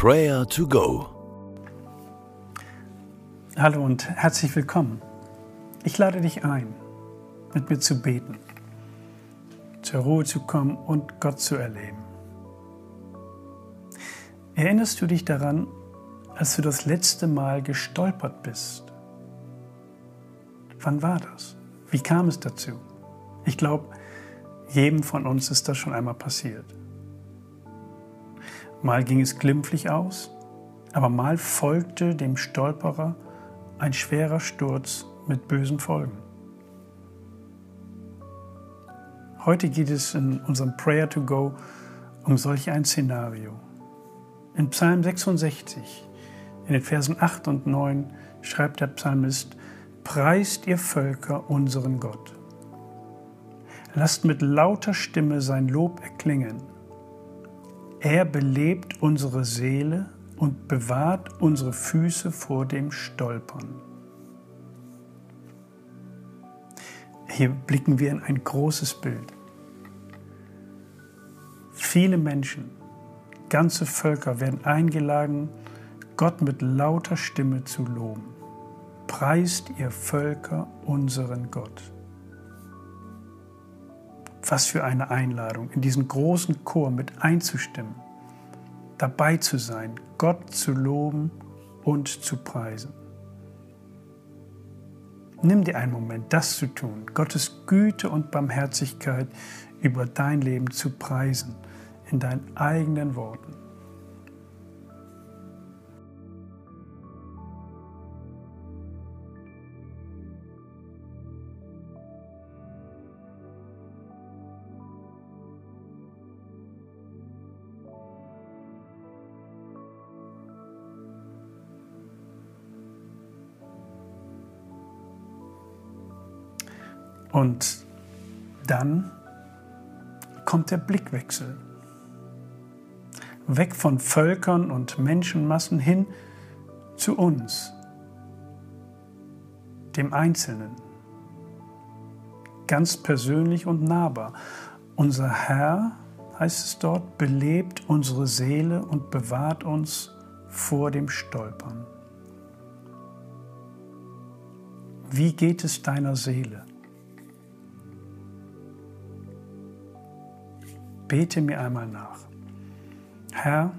Prayer to Go. Hallo und herzlich willkommen. Ich lade dich ein, mit mir zu beten, zur Ruhe zu kommen und Gott zu erleben. Erinnerst du dich daran, als du das letzte Mal gestolpert bist? Wann war das? Wie kam es dazu? Ich glaube, jedem von uns ist das schon einmal passiert. Mal ging es glimpflich aus, aber mal folgte dem Stolperer ein schwerer Sturz mit bösen Folgen. Heute geht es in unserem Prayer to Go um solch ein Szenario. In Psalm 66, in den Versen 8 und 9, schreibt der Psalmist, Preist ihr Völker unseren Gott. Lasst mit lauter Stimme sein Lob erklingen. Er belebt unsere Seele und bewahrt unsere Füße vor dem Stolpern. Hier blicken wir in ein großes Bild. Viele Menschen, ganze Völker werden eingeladen, Gott mit lauter Stimme zu loben preist ihr Völker unseren Gott. Was für eine Einladung, in diesen großen Chor mit einzustimmen, dabei zu sein, Gott zu loben und zu preisen. Nimm dir einen Moment, das zu tun, Gottes Güte und Barmherzigkeit über dein Leben zu preisen, in deinen eigenen Worten. Und dann kommt der Blickwechsel. Weg von Völkern und Menschenmassen hin zu uns, dem Einzelnen. Ganz persönlich und nahbar. Unser Herr, heißt es dort, belebt unsere Seele und bewahrt uns vor dem Stolpern. Wie geht es deiner Seele? Bete mir einmal nach. Herr,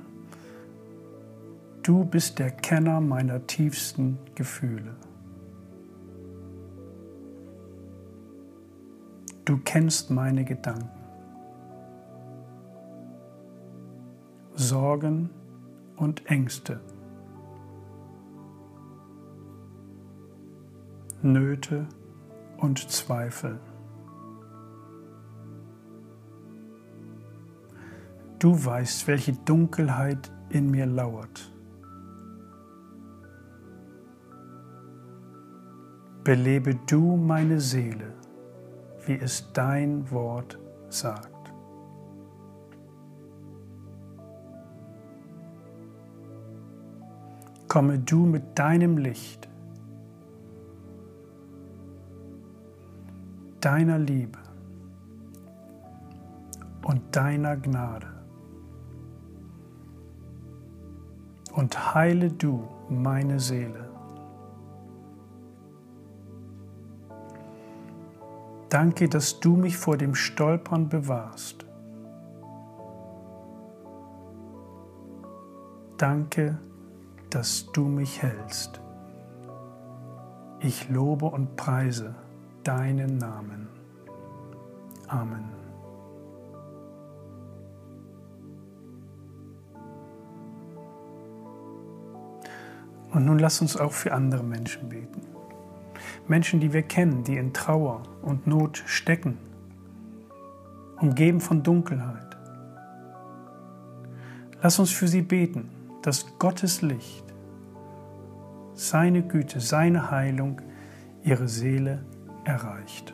du bist der Kenner meiner tiefsten Gefühle. Du kennst meine Gedanken, Sorgen und Ängste, Nöte und Zweifel. Du weißt, welche Dunkelheit in mir lauert. Belebe du meine Seele, wie es dein Wort sagt. Komme du mit deinem Licht, deiner Liebe und deiner Gnade und heile du meine Seele. Danke, dass du mich vor dem Stolpern bewahrst. Danke, dass du mich hältst. Ich lobe und preise deinen Namen. Amen. Und nun lass uns auch für andere Menschen beten. Menschen, die wir kennen, die in Trauer und Not stecken, umgeben von Dunkelheit. Lass uns für sie beten, dass Gottes Licht, seine Güte, seine Heilung ihre Seele erreicht.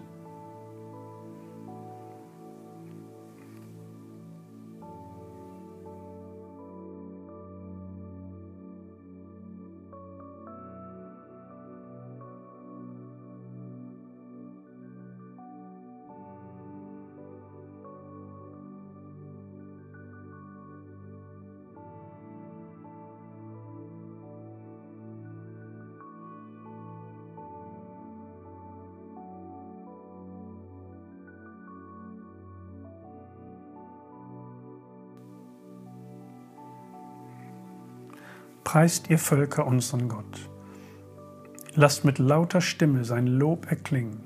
Preist ihr Völker unseren Gott. Lasst mit lauter Stimme sein Lob erklingen.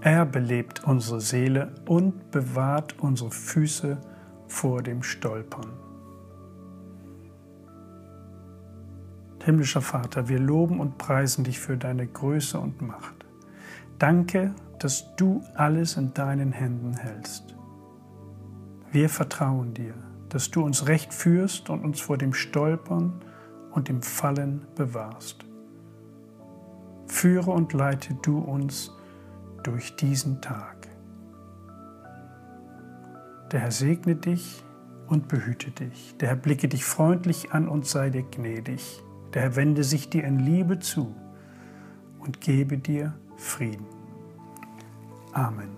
Er belebt unsere Seele und bewahrt unsere Füße vor dem Stolpern. Himmlischer Vater, wir loben und preisen dich für deine Größe und Macht. Danke, dass du alles in deinen Händen hältst. Wir vertrauen dir, dass du uns recht führst und uns vor dem Stolpern und dem Fallen bewahrst. Führe und leite du uns durch diesen Tag. Der Herr segne dich und behüte dich. Der Herr blicke dich freundlich an und sei dir gnädig. Der Herr wende sich dir in Liebe zu und gebe dir Frieden. Amen.